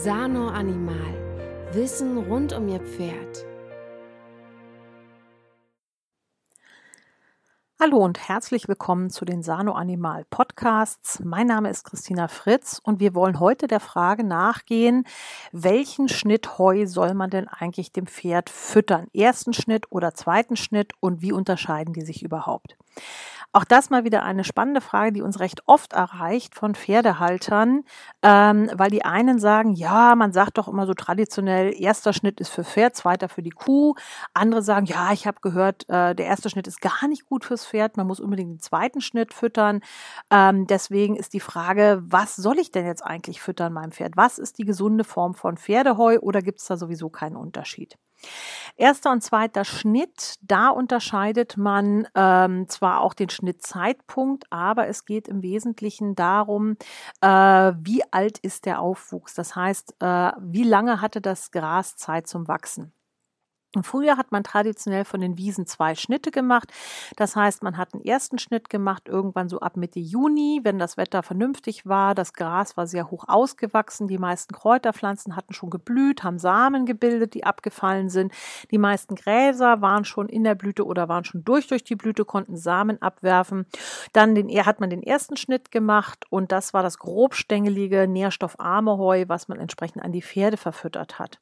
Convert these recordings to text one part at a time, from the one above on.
Sano Animal. Wissen rund um Ihr Pferd. Hallo und herzlich willkommen zu den Sano Animal Podcasts. Mein Name ist Christina Fritz und wir wollen heute der Frage nachgehen, welchen Schnitt Heu soll man denn eigentlich dem Pferd füttern? Ersten Schnitt oder zweiten Schnitt und wie unterscheiden die sich überhaupt? Auch das mal wieder eine spannende Frage, die uns recht oft erreicht von Pferdehaltern, ähm, weil die einen sagen, ja, man sagt doch immer so traditionell, erster Schnitt ist für Pferd, zweiter für die Kuh. Andere sagen, ja, ich habe gehört, äh, der erste Schnitt ist gar nicht gut fürs Pferd, man muss unbedingt den zweiten Schnitt füttern. Ähm, deswegen ist die Frage, was soll ich denn jetzt eigentlich füttern meinem Pferd? Was ist die gesunde Form von Pferdeheu oder gibt es da sowieso keinen Unterschied? Erster und zweiter Schnitt, da unterscheidet man ähm, zwar auch den Schnittzeitpunkt, aber es geht im Wesentlichen darum, äh, wie alt ist der Aufwuchs. Das heißt, äh, wie lange hatte das Gras Zeit zum Wachsen. Im Frühjahr hat man traditionell von den Wiesen zwei Schnitte gemacht. Das heißt, man hat einen ersten Schnitt gemacht, irgendwann so ab Mitte Juni, wenn das Wetter vernünftig war. Das Gras war sehr hoch ausgewachsen. Die meisten Kräuterpflanzen hatten schon geblüht, haben Samen gebildet, die abgefallen sind. Die meisten Gräser waren schon in der Blüte oder waren schon durch durch die Blüte, konnten Samen abwerfen. Dann den, hat man den ersten Schnitt gemacht und das war das grobstängelige, nährstoffarme Heu, was man entsprechend an die Pferde verfüttert hat.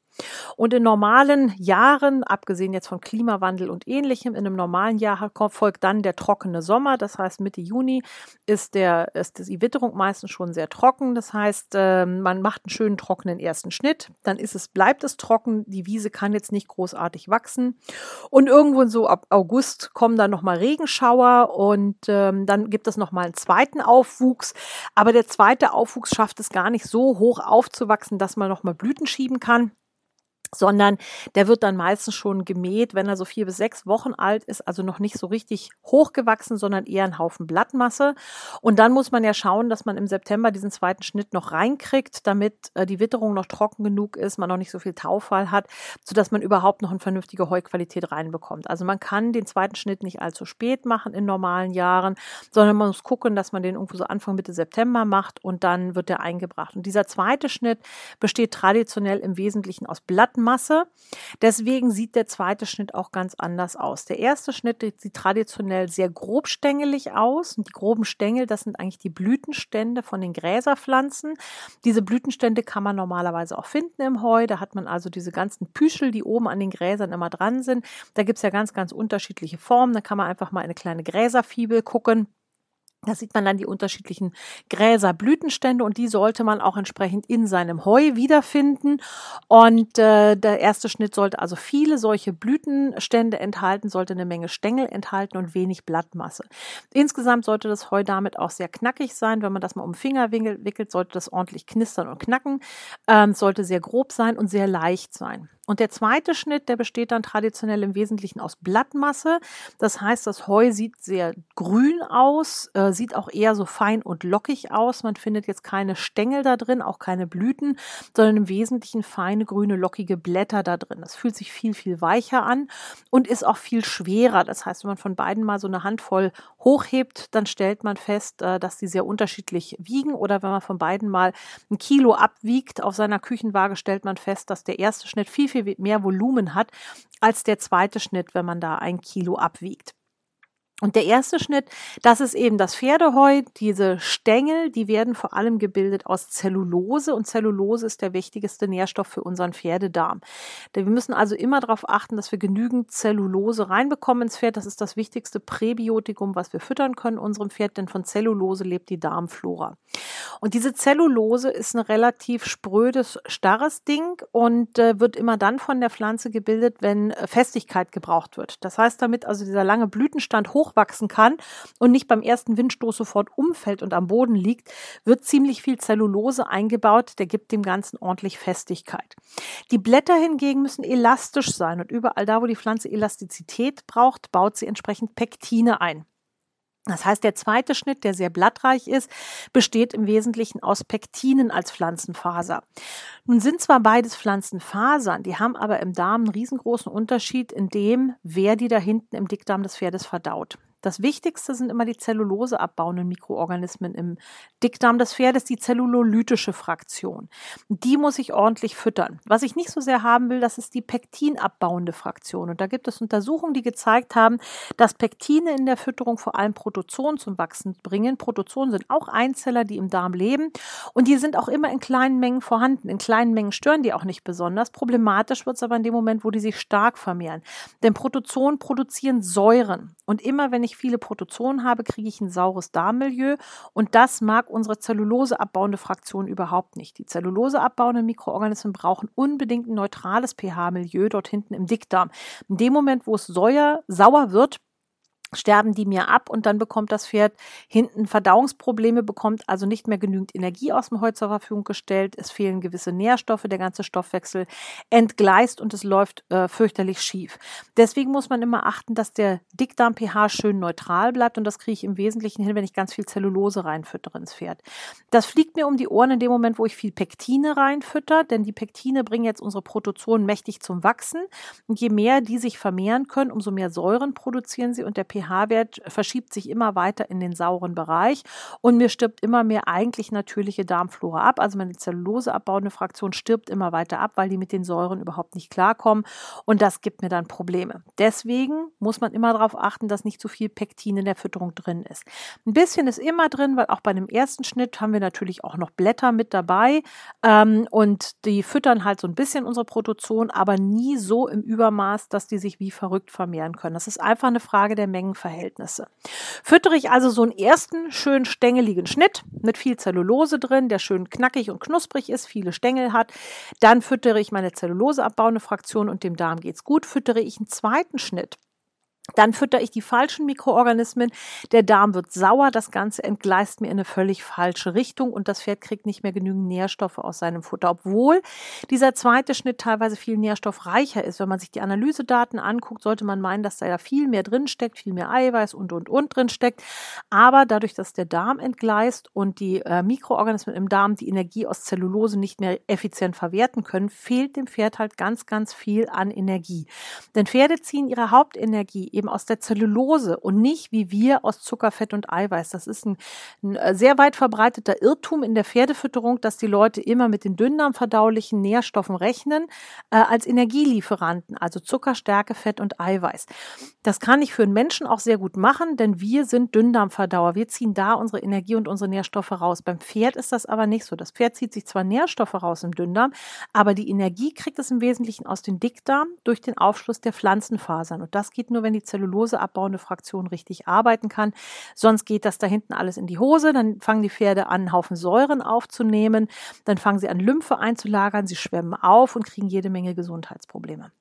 Und in normalen Jahren, abgesehen jetzt von Klimawandel und ähnlichem, in einem normalen Jahr folgt dann der trockene Sommer. Das heißt, Mitte Juni ist, der, ist die Witterung meistens schon sehr trocken. Das heißt, ähm, man macht einen schönen trockenen ersten Schnitt. Dann ist es, bleibt es trocken. Die Wiese kann jetzt nicht großartig wachsen. Und irgendwo so ab August kommen dann nochmal Regenschauer und ähm, dann gibt es nochmal einen zweiten Aufwuchs. Aber der zweite Aufwuchs schafft es gar nicht so hoch aufzuwachsen, dass man nochmal Blüten schieben kann sondern der wird dann meistens schon gemäht, wenn er so vier bis sechs Wochen alt ist, also noch nicht so richtig hochgewachsen, sondern eher ein Haufen Blattmasse. Und dann muss man ja schauen, dass man im September diesen zweiten Schnitt noch reinkriegt, damit äh, die Witterung noch trocken genug ist, man noch nicht so viel Taufall hat, sodass man überhaupt noch eine vernünftige Heuqualität reinbekommt. Also man kann den zweiten Schnitt nicht allzu spät machen in normalen Jahren, sondern man muss gucken, dass man den irgendwo so Anfang Mitte September macht und dann wird der eingebracht. Und dieser zweite Schnitt besteht traditionell im Wesentlichen aus Blatt Blattmasse. Deswegen sieht der zweite Schnitt auch ganz anders aus. Der erste Schnitt sieht traditionell sehr grobstängelig aus. Und die groben Stängel, das sind eigentlich die Blütenstände von den Gräserpflanzen. Diese Blütenstände kann man normalerweise auch finden im Heu. Da hat man also diese ganzen Püschel, die oben an den Gräsern immer dran sind. Da gibt es ja ganz, ganz unterschiedliche Formen. Da kann man einfach mal eine kleine Gräserfibel gucken. Da sieht man dann die unterschiedlichen Gräser, Blütenstände und die sollte man auch entsprechend in seinem Heu wiederfinden. Und äh, der erste Schnitt sollte also viele solche Blütenstände enthalten, sollte eine Menge Stängel enthalten und wenig Blattmasse. Insgesamt sollte das Heu damit auch sehr knackig sein. Wenn man das mal um den Finger wickelt, sollte das ordentlich knistern und knacken. Ähm, sollte sehr grob sein und sehr leicht sein. Und der zweite Schnitt, der besteht dann traditionell im Wesentlichen aus Blattmasse. Das heißt, das Heu sieht sehr grün aus, äh, sieht auch eher so fein und lockig aus. Man findet jetzt keine Stängel da drin, auch keine Blüten, sondern im Wesentlichen feine, grüne, lockige Blätter da drin. Das fühlt sich viel, viel weicher an und ist auch viel schwerer. Das heißt, wenn man von beiden mal so eine Handvoll hochhebt, dann stellt man fest, äh, dass die sehr unterschiedlich wiegen. Oder wenn man von beiden mal ein Kilo abwiegt auf seiner Küchenwaage, stellt man fest, dass der erste Schnitt viel, viel viel mehr Volumen hat als der zweite Schnitt, wenn man da ein Kilo abwiegt. Und der erste Schnitt, das ist eben das Pferdeheu. Diese Stängel, die werden vor allem gebildet aus Zellulose und Zellulose ist der wichtigste Nährstoff für unseren Pferdedarm. Wir müssen also immer darauf achten, dass wir genügend Zellulose reinbekommen ins Pferd. Das ist das wichtigste Präbiotikum, was wir füttern können unserem Pferd, denn von Zellulose lebt die Darmflora. Und diese Zellulose ist ein relativ sprödes, starres Ding und äh, wird immer dann von der Pflanze gebildet, wenn äh, Festigkeit gebraucht wird. Das heißt, damit also dieser lange Blütenstand hochwachsen kann und nicht beim ersten Windstoß sofort umfällt und am Boden liegt, wird ziemlich viel Zellulose eingebaut, der gibt dem Ganzen ordentlich Festigkeit. Die Blätter hingegen müssen elastisch sein und überall da, wo die Pflanze Elastizität braucht, baut sie entsprechend Pektine ein. Das heißt, der zweite Schnitt, der sehr blattreich ist, besteht im Wesentlichen aus Pektinen als Pflanzenfaser. Nun sind zwar beides Pflanzenfasern, die haben aber im Darm einen riesengroßen Unterschied in dem, wer die da hinten im Dickdarm des Pferdes verdaut. Das Wichtigste sind immer die zelluloseabbauenden Mikroorganismen im Dickdarm des Pferdes, die zellulolytische Fraktion. Die muss ich ordentlich füttern. Was ich nicht so sehr haben will, das ist die pektinabbauende Fraktion. Und da gibt es Untersuchungen, die gezeigt haben, dass Pektine in der Fütterung vor allem Protozoen zum Wachsen bringen. Protozoen sind auch Einzeller, die im Darm leben und die sind auch immer in kleinen Mengen vorhanden. In kleinen Mengen stören die auch nicht besonders. Problematisch wird es aber in dem Moment, wo die sich stark vermehren. Denn Protozoen produzieren Säuren. Und immer wenn ich viele Protozoen habe, kriege ich ein saures Darmmilieu. Und das mag unsere zelluloseabbauende Fraktion überhaupt nicht. Die zelluloseabbauenden Mikroorganismen brauchen unbedingt ein neutrales pH-Milieu dort hinten im Dickdarm. In dem Moment, wo es säuer, sauer wird, sterben die mir ab und dann bekommt das Pferd hinten Verdauungsprobleme, bekommt also nicht mehr genügend Energie aus dem Heu zur Verfügung gestellt. Es fehlen gewisse Nährstoffe, der ganze Stoffwechsel entgleist und es läuft äh, fürchterlich schief. Deswegen muss man immer achten, dass der Dickdarm-pH schön neutral bleibt und das kriege ich im Wesentlichen hin, wenn ich ganz viel Zellulose reinfüttere ins Pferd. Das fliegt mir um die Ohren in dem Moment, wo ich viel Pektine reinfütter, denn die Pektine bringen jetzt unsere Protozoen mächtig zum Wachsen und je mehr die sich vermehren können, umso mehr Säuren produzieren sie und der pH-Wert verschiebt sich immer weiter in den sauren Bereich und mir stirbt immer mehr eigentlich natürliche Darmflora ab. Also meine Zellulose abbauende Fraktion stirbt immer weiter ab, weil die mit den Säuren überhaupt nicht klarkommen und das gibt mir dann Probleme. Deswegen muss man immer darauf achten, dass nicht zu viel Pektin in der Fütterung drin ist. Ein bisschen ist immer drin, weil auch bei einem ersten Schnitt haben wir natürlich auch noch Blätter mit dabei ähm, und die füttern halt so ein bisschen unsere Protozoen, aber nie so im Übermaß, dass die sich wie verrückt vermehren können. Das ist einfach eine Frage der Menge Mengenverhältnisse. Füttere ich also so einen ersten schön stängeligen Schnitt mit viel Zellulose drin, der schön knackig und knusprig ist, viele Stängel hat, dann füttere ich meine Zelluloseabbauende Fraktion und dem Darm geht's gut. Füttere ich einen zweiten Schnitt dann fütter ich die falschen Mikroorganismen, der Darm wird sauer, das Ganze entgleist mir in eine völlig falsche Richtung und das Pferd kriegt nicht mehr genügend Nährstoffe aus seinem Futter, obwohl dieser zweite Schnitt teilweise viel nährstoffreicher ist. Wenn man sich die Analysedaten anguckt, sollte man meinen, dass da ja viel mehr drin steckt, viel mehr Eiweiß und und und drin steckt. Aber dadurch, dass der Darm entgleist und die äh, Mikroorganismen im Darm die Energie aus Zellulose nicht mehr effizient verwerten können, fehlt dem Pferd halt ganz, ganz viel an Energie. Denn Pferde ziehen ihre Hauptenergie eben aus der Zellulose und nicht wie wir aus Zucker, Fett und Eiweiß. Das ist ein, ein äh, sehr weit verbreiteter Irrtum in der Pferdefütterung, dass die Leute immer mit den dünndarmverdaulichen Nährstoffen rechnen äh, als Energielieferanten, also Zucker, Stärke, Fett und Eiweiß. Das kann ich für einen Menschen auch sehr gut machen, denn wir sind Dünndarmverdauer. Wir ziehen da unsere Energie und unsere Nährstoffe raus. Beim Pferd ist das aber nicht so. Das Pferd zieht sich zwar Nährstoffe raus im Dünndarm, aber die Energie kriegt es im Wesentlichen aus dem Dickdarm durch den Aufschluss der Pflanzenfasern. Und das geht nur, wenn die Zellulose abbauende Fraktion richtig arbeiten kann. Sonst geht das da hinten alles in die Hose. Dann fangen die Pferde an, einen Haufen Säuren aufzunehmen. Dann fangen sie an, Lymphe einzulagern. Sie schwemmen auf und kriegen jede Menge Gesundheitsprobleme.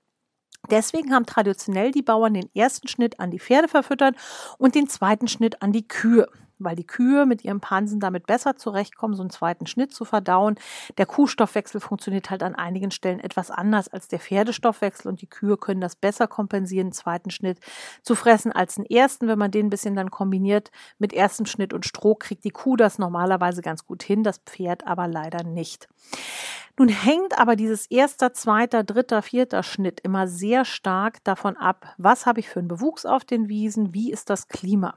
Deswegen haben traditionell die Bauern den ersten Schnitt an die Pferde verfüttert und den zweiten Schnitt an die Kühe weil die Kühe mit ihrem Pansen damit besser zurechtkommen, so einen zweiten Schnitt zu verdauen. Der Kuhstoffwechsel funktioniert halt an einigen Stellen etwas anders als der Pferdestoffwechsel und die Kühe können das besser kompensieren, einen zweiten Schnitt zu fressen als einen ersten. Wenn man den ein bisschen dann kombiniert mit erstem Schnitt und Stroh, kriegt die Kuh das normalerweise ganz gut hin, das Pferd aber leider nicht. Nun hängt aber dieses erster, zweiter, dritter, vierter Schnitt immer sehr stark davon ab, was habe ich für einen Bewuchs auf den Wiesen, wie ist das Klima.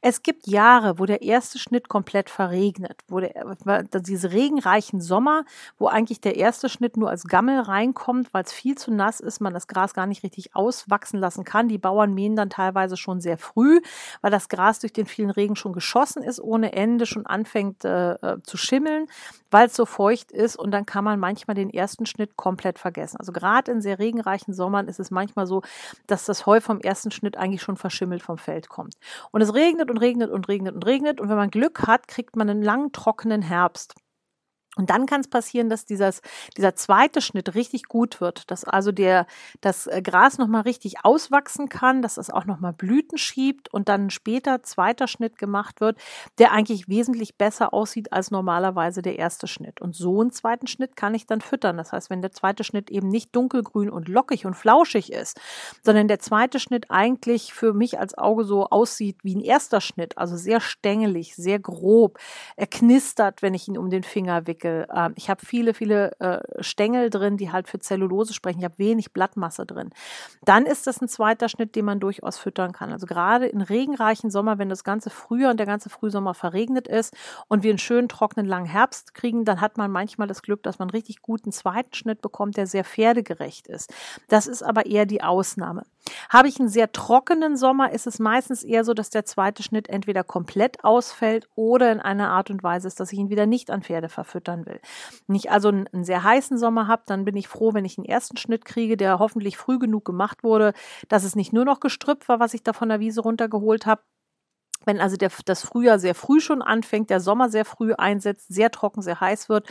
Es gibt Jahre, wo der erste Schnitt komplett verregnet, wo der, diese regenreichen Sommer, wo eigentlich der erste Schnitt nur als Gammel reinkommt, weil es viel zu nass ist, man das Gras gar nicht richtig auswachsen lassen kann. Die Bauern mähen dann teilweise schon sehr früh, weil das Gras durch den vielen Regen schon geschossen ist, ohne Ende schon anfängt äh, äh zu schimmeln, weil es so feucht ist und dann kann man manchmal den ersten Schnitt komplett vergessen. Also gerade in sehr regenreichen Sommern ist es manchmal so, dass das Heu vom ersten Schnitt eigentlich schon verschimmelt vom Feld kommt. Und es es regnet und regnet und regnet und regnet. Und wenn man Glück hat, kriegt man einen langen, trockenen Herbst. Und dann kann es passieren, dass dieses, dieser zweite Schnitt richtig gut wird, dass also der, das äh, Gras nochmal richtig auswachsen kann, dass es auch nochmal Blüten schiebt und dann später zweiter Schnitt gemacht wird, der eigentlich wesentlich besser aussieht als normalerweise der erste Schnitt. Und so einen zweiten Schnitt kann ich dann füttern. Das heißt, wenn der zweite Schnitt eben nicht dunkelgrün und lockig und flauschig ist, sondern der zweite Schnitt eigentlich für mich als Auge so aussieht wie ein erster Schnitt, also sehr stängelig, sehr grob, er knistert, wenn ich ihn um den Finger wickel Fläche. Ähm, ich habe viele, viele äh, Stängel drin, die halt für Zellulose sprechen. Ich habe wenig Blattmasse drin. Dann ist das ein zweiter Schnitt, den man durchaus füttern kann. Also gerade in regenreichen Sommer, wenn das ganze Frühjahr und der ganze Frühsommer verregnet ist und wir einen schönen trockenen langen Herbst kriegen, dann hat man manchmal das Glück, dass man einen richtig guten zweiten Schnitt bekommt, der sehr pferdegerecht ist. Das ist aber eher die Ausnahme. Habe ich einen sehr trockenen Sommer, ist es meistens eher so, dass der zweite Schnitt entweder komplett ausfällt oder in einer Art und Weise ist, dass ich ihn wieder nicht an Pferde verfüttern will. Wenn ich also einen, sehr heißen Sommer habe, dann bin ich froh, wenn ich einen ersten Schnitt kriege, der hoffentlich früh genug gemacht wurde, dass es nicht nur noch Gestrüpp war, was ich da von der Wiese runtergeholt habe, wenn also der, das Frühjahr sehr früh schon anfängt, der Sommer sehr früh einsetzt, sehr trocken, sehr heiß wird,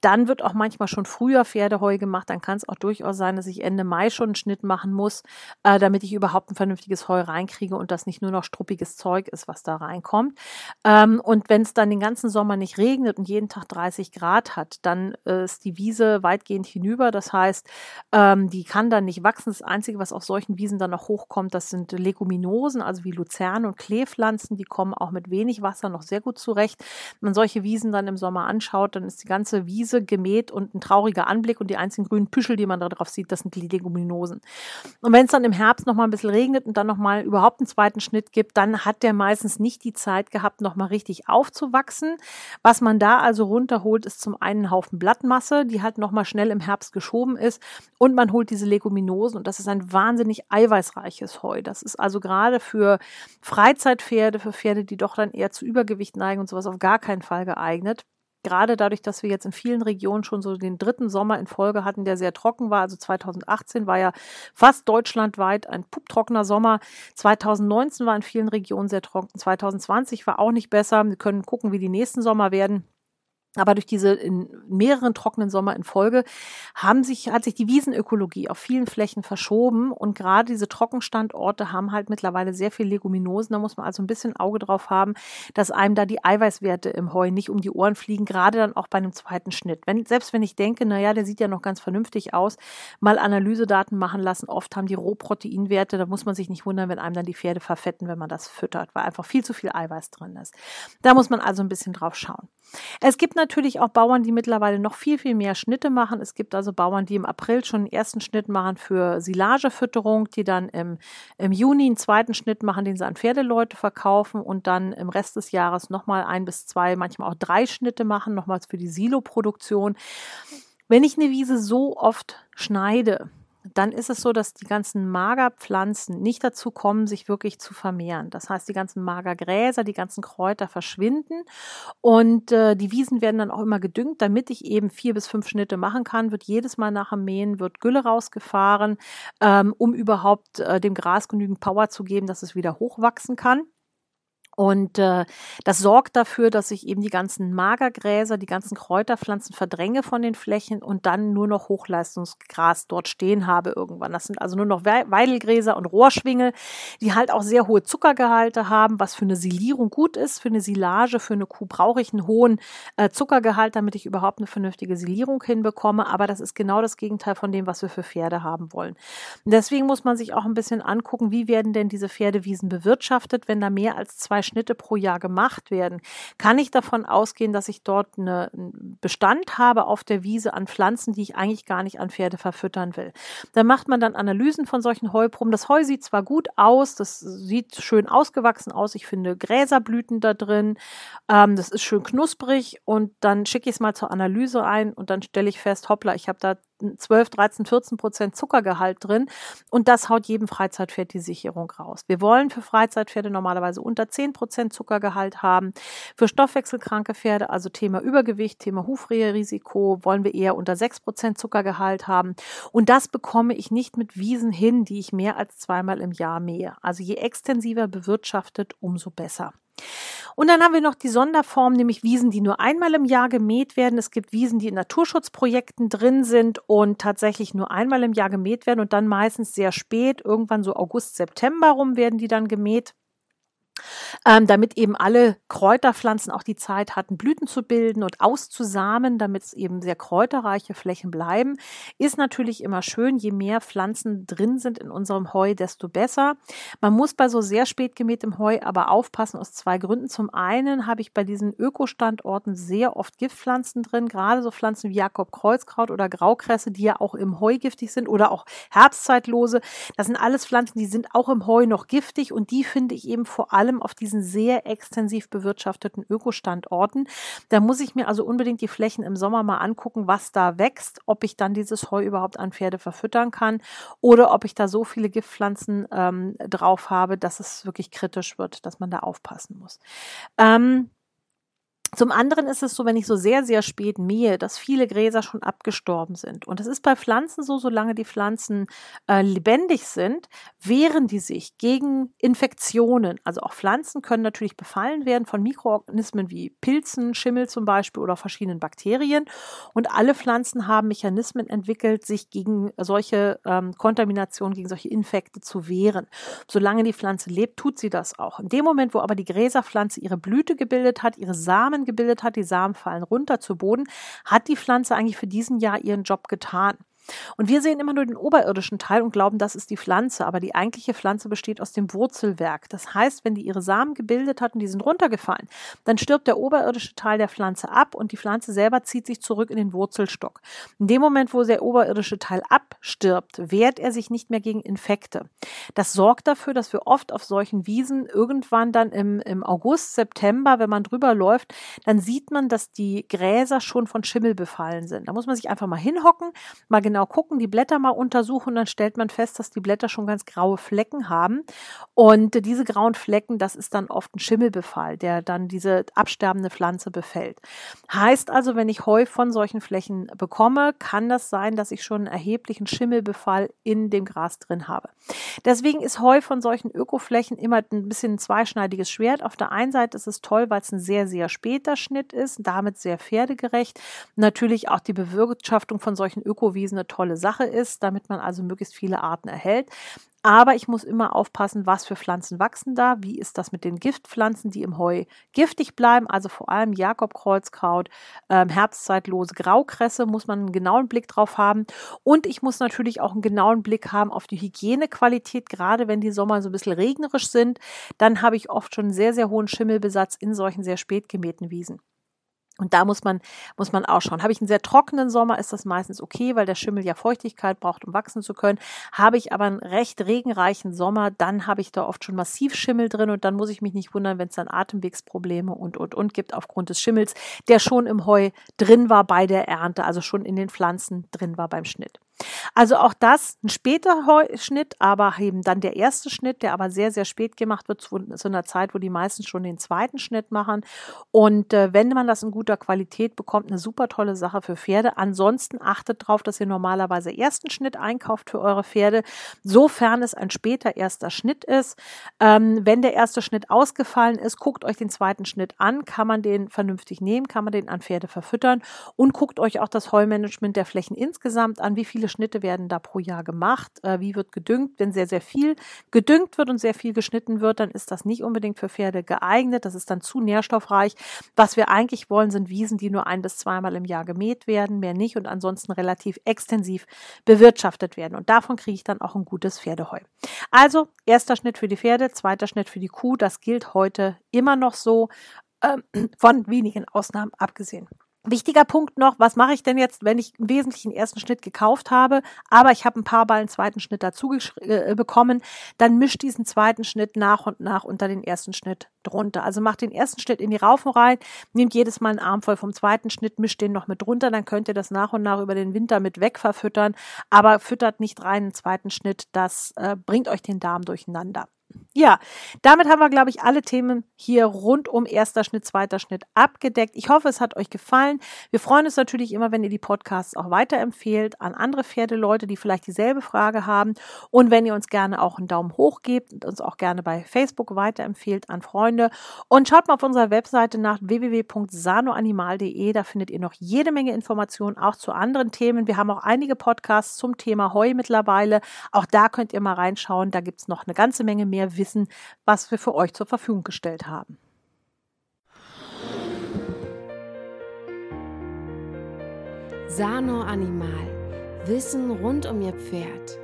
dann wird auch manchmal schon früher Pferdeheu gemacht. Dann kann es auch durchaus sein, dass ich Ende Mai schon einen Schnitt machen muss, äh, damit ich überhaupt ein vernünftiges Heu reinkriege und das nicht nur noch struppiges Zeug ist, was da reinkommt. Ähm, und wenn es dann den ganzen Sommer nicht regnet und jeden Tag 30 Grad hat, dann äh, ist die Wiese weitgehend hinüber. Das heißt, ähm, die kann dann nicht wachsen. Das Einzige, was auf solchen Wiesen dann noch hochkommt, das sind Leguminosen, also wie Luzerne und Kleepflanzen Pflanzen, die kommen auch mit wenig Wasser noch sehr gut zurecht. Wenn man solche Wiesen dann im Sommer anschaut, dann ist die ganze Wiese gemäht und ein trauriger Anblick und die einzigen grünen Püschel, die man da drauf sieht, das sind die Leguminosen. Und wenn es dann im Herbst noch mal ein bisschen regnet und dann noch mal überhaupt einen zweiten Schnitt gibt, dann hat der meistens nicht die Zeit gehabt, noch mal richtig aufzuwachsen. Was man da also runterholt, ist zum einen ein Haufen Blattmasse, die halt noch mal schnell im Herbst geschoben ist und man holt diese Leguminosen und das ist ein wahnsinnig eiweißreiches Heu. Das ist also gerade für Freizeitpferde, für Pferde, die doch dann eher zu Übergewicht neigen und sowas auf gar keinen Fall geeignet. Gerade dadurch, dass wir jetzt in vielen Regionen schon so den dritten Sommer in Folge hatten, der sehr trocken war. Also 2018 war ja fast deutschlandweit ein puptrockener Sommer. 2019 war in vielen Regionen sehr trocken. 2020 war auch nicht besser. Wir können gucken, wie die nächsten Sommer werden. Aber durch diese in mehreren trockenen Sommer in Folge haben sich, hat sich die Wiesenökologie auf vielen Flächen verschoben und gerade diese Trockenstandorte haben halt mittlerweile sehr viel Leguminosen. Da muss man also ein bisschen Auge drauf haben, dass einem da die Eiweißwerte im Heu nicht um die Ohren fliegen, gerade dann auch bei einem zweiten Schnitt. Wenn, selbst wenn ich denke, naja, der sieht ja noch ganz vernünftig aus, mal Analysedaten machen lassen. Oft haben die Rohproteinwerte, da muss man sich nicht wundern, wenn einem dann die Pferde verfetten, wenn man das füttert, weil einfach viel zu viel Eiweiß drin ist. Da muss man also ein bisschen drauf schauen. Es gibt natürlich auch Bauern, die mittlerweile noch viel, viel mehr Schnitte machen. Es gibt also Bauern, die im April schon einen ersten Schnitt machen für Silagefütterung, die dann im, im Juni einen zweiten Schnitt machen, den sie an Pferdeleute verkaufen und dann im Rest des Jahres nochmal ein bis zwei, manchmal auch drei Schnitte machen, nochmals für die Siloproduktion. Wenn ich eine Wiese so oft schneide, dann ist es so, dass die ganzen Magerpflanzen nicht dazu kommen, sich wirklich zu vermehren. Das heißt, die ganzen Magergräser, die ganzen Kräuter verschwinden und äh, die Wiesen werden dann auch immer gedüngt, damit ich eben vier bis fünf Schnitte machen kann. Wird jedes Mal nach dem Mähen wird Gülle rausgefahren, ähm, um überhaupt äh, dem Gras genügend Power zu geben, dass es wieder hochwachsen kann. Und äh, das sorgt dafür, dass ich eben die ganzen Magergräser, die ganzen Kräuterpflanzen verdränge von den Flächen und dann nur noch Hochleistungsgras dort stehen habe irgendwann. Das sind also nur noch Weidelgräser und Rohrschwingel, die halt auch sehr hohe Zuckergehalte haben, was für eine Silierung gut ist. Für eine Silage, für eine Kuh brauche ich einen hohen äh, Zuckergehalt, damit ich überhaupt eine vernünftige Silierung hinbekomme. Aber das ist genau das Gegenteil von dem, was wir für Pferde haben wollen. Und deswegen muss man sich auch ein bisschen angucken, wie werden denn diese Pferdewiesen bewirtschaftet, wenn da mehr als zwei Schnitte pro Jahr gemacht werden, kann ich davon ausgehen, dass ich dort eine, einen Bestand habe auf der Wiese an Pflanzen, die ich eigentlich gar nicht an Pferde verfüttern will. Da macht man dann Analysen von solchen Heuproben. Das Heu sieht zwar gut aus, das sieht schön ausgewachsen aus. Ich finde Gräserblüten da drin. Ähm, das ist schön knusprig und dann schicke ich es mal zur Analyse ein und dann stelle ich fest, hoppla, ich habe da 12, 13, 14 Prozent Zuckergehalt drin und das haut jedem Freizeitpferd die Sicherung raus. Wir wollen für Freizeitpferde normalerweise unter 10 Prozent Zuckergehalt haben. Für stoffwechselkranke Pferde, also Thema Übergewicht, Thema Hufreherisiko, wollen wir eher unter 6 Prozent Zuckergehalt haben und das bekomme ich nicht mit Wiesen hin, die ich mehr als zweimal im Jahr mähe. Also je extensiver bewirtschaftet, umso besser. Und dann haben wir noch die Sonderform, nämlich Wiesen, die nur einmal im Jahr gemäht werden. Es gibt Wiesen, die in Naturschutzprojekten drin sind und tatsächlich nur einmal im Jahr gemäht werden und dann meistens sehr spät, irgendwann so August, September rum werden die dann gemäht. Ähm, damit eben alle Kräuterpflanzen auch die Zeit hatten, Blüten zu bilden und auszusamen, damit es eben sehr kräuterreiche Flächen bleiben. Ist natürlich immer schön, je mehr Pflanzen drin sind in unserem Heu, desto besser. Man muss bei so sehr spät gemähtem Heu aber aufpassen aus zwei Gründen. Zum einen habe ich bei diesen Ökostandorten sehr oft Giftpflanzen drin, gerade so Pflanzen wie Jakob Kreuzkraut oder Graukresse, die ja auch im Heu giftig sind oder auch Herbstzeitlose. Das sind alles Pflanzen, die sind auch im Heu noch giftig und die finde ich eben vor allem allem auf diesen sehr extensiv bewirtschafteten Ökostandorten. Da muss ich mir also unbedingt die Flächen im Sommer mal angucken, was da wächst, ob ich dann dieses Heu überhaupt an Pferde verfüttern kann oder ob ich da so viele Giftpflanzen ähm, drauf habe, dass es wirklich kritisch wird, dass man da aufpassen muss. Ähm, zum anderen ist es so, wenn ich so sehr, sehr spät mähe, dass viele Gräser schon abgestorben sind. Und das ist bei Pflanzen so, solange die Pflanzen äh, lebendig sind, wehren die sich gegen Infektionen. Also auch Pflanzen können natürlich befallen werden von Mikroorganismen wie Pilzen, Schimmel zum Beispiel oder verschiedenen Bakterien. Und alle Pflanzen haben Mechanismen entwickelt, sich gegen solche ähm, Kontaminationen, gegen solche Infekte zu wehren. Solange die Pflanze lebt, tut sie das auch. In dem Moment, wo aber die Gräserpflanze ihre Blüte gebildet hat, ihre Samen Samen gebildet hat, die Samen fallen runter zu Boden, hat die Pflanze eigentlich für diesen Jahr ihren Job getan. Und wir sehen immer nur den oberirdischen Teil und glauben, das ist die Pflanze, aber die eigentliche Pflanze besteht aus dem Wurzelwerk. Das heißt, wenn die ihre Samen gebildet hat und die sind runtergefallen, dann stirbt der oberirdische Teil der Pflanze ab und die Pflanze selber zieht sich zurück in den Wurzelstock. In dem Moment, wo der oberirdische Teil abstirbt, wehrt er sich nicht mehr gegen Infekte. Das sorgt dafür, dass wir oft auf solchen Wiesen irgendwann dann im, im August, September, wenn man drüber läuft, dann sieht man, dass die Gräser schon von Schimmel befallen sind. Da muss man sich einfach mal hinhocken, mal genau genau gucken, die Blätter mal untersuchen, dann stellt man fest, dass die Blätter schon ganz graue Flecken haben. Und diese grauen Flecken, das ist dann oft ein Schimmelbefall, der dann diese absterbende Pflanze befällt. Heißt also, wenn ich Heu von solchen Flächen bekomme, kann das sein, dass ich schon einen erheblichen Schimmelbefall in dem Gras drin habe. Deswegen ist Heu von solchen Ökoflächen immer ein bisschen ein zweischneidiges Schwert. Auf der einen Seite ist es toll, weil es ein sehr, sehr später Schnitt ist, damit sehr pferdegerecht. Natürlich auch die Bewirtschaftung von solchen Ökowiesen eine tolle Sache ist, damit man also möglichst viele Arten erhält. Aber ich muss immer aufpassen, was für Pflanzen wachsen da. Wie ist das mit den Giftpflanzen, die im Heu giftig bleiben? Also vor allem Jakobkreuzkraut, ähm, herbstzeitlose Graukresse muss man einen genauen Blick drauf haben. Und ich muss natürlich auch einen genauen Blick haben auf die Hygienequalität, gerade wenn die Sommer so ein bisschen regnerisch sind. Dann habe ich oft schon sehr, sehr hohen Schimmelbesatz in solchen sehr spät gemähten Wiesen. Und da muss man, muss man auch schauen. Habe ich einen sehr trockenen Sommer, ist das meistens okay, weil der Schimmel ja Feuchtigkeit braucht, um wachsen zu können. Habe ich aber einen recht regenreichen Sommer, dann habe ich da oft schon massiv Schimmel drin und dann muss ich mich nicht wundern, wenn es dann Atemwegsprobleme und, und, und gibt aufgrund des Schimmels, der schon im Heu drin war bei der Ernte, also schon in den Pflanzen drin war beim Schnitt. Also auch das ein später Schnitt, aber eben dann der erste Schnitt, der aber sehr, sehr spät gemacht wird, zu, zu einer Zeit, wo die meisten schon den zweiten Schnitt machen. Und äh, wenn man das in guter Qualität bekommt, eine super tolle Sache für Pferde. Ansonsten achtet darauf, dass ihr normalerweise ersten Schnitt einkauft für eure Pferde, sofern es ein später erster Schnitt ist. Ähm, wenn der erste Schnitt ausgefallen ist, guckt euch den zweiten Schnitt an. Kann man den vernünftig nehmen? Kann man den an Pferde verfüttern? Und guckt euch auch das Heumanagement der Flächen insgesamt an. Wie viele Schnitte werden da pro Jahr gemacht? Äh, wie wird gedüngt? Wenn sehr, sehr viel gedüngt wird und sehr viel geschnitten wird, dann ist das nicht unbedingt für Pferde geeignet. Das ist dann zu nährstoffreich. Was wir eigentlich wollen, sind Wiesen, die nur ein bis zweimal im Jahr gemäht werden, mehr nicht und ansonsten relativ extensiv bewirtschaftet werden. Und davon kriege ich dann auch ein gutes Pferdeheu. Also erster Schnitt für die Pferde, zweiter Schnitt für die Kuh. Das gilt heute immer noch so, äh, von wenigen Ausnahmen abgesehen. Wichtiger Punkt noch, was mache ich denn jetzt, wenn ich im Wesentlichen ersten Schnitt gekauft habe, aber ich habe ein paar Ballen zweiten Schnitt dazu äh, bekommen, dann mischt diesen zweiten Schnitt nach und nach unter den ersten Schnitt drunter. Also macht den ersten Schnitt in die Raufen rein, nehmt jedes Mal einen Arm voll vom zweiten Schnitt, mischt den noch mit drunter, dann könnt ihr das nach und nach über den Winter mit wegverfüttern, aber füttert nicht rein einen zweiten Schnitt, das äh, bringt euch den Darm durcheinander. Ja, damit haben wir, glaube ich, alle Themen hier rund um erster Schnitt, zweiter Schnitt abgedeckt. Ich hoffe, es hat euch gefallen. Wir freuen uns natürlich immer, wenn ihr die Podcasts auch weiterempfehlt an andere Pferdeleute, die vielleicht dieselbe Frage haben. Und wenn ihr uns gerne auch einen Daumen hoch gebt und uns auch gerne bei Facebook weiterempfehlt an Freunde. Und schaut mal auf unserer Webseite nach www.sanoanimal.de. Da findet ihr noch jede Menge Informationen auch zu anderen Themen. Wir haben auch einige Podcasts zum Thema Heu mittlerweile. Auch da könnt ihr mal reinschauen. Da gibt es noch eine ganze Menge mehr mehr wissen, was wir für euch zur Verfügung gestellt haben. Sano Animal. Wissen rund um Ihr Pferd.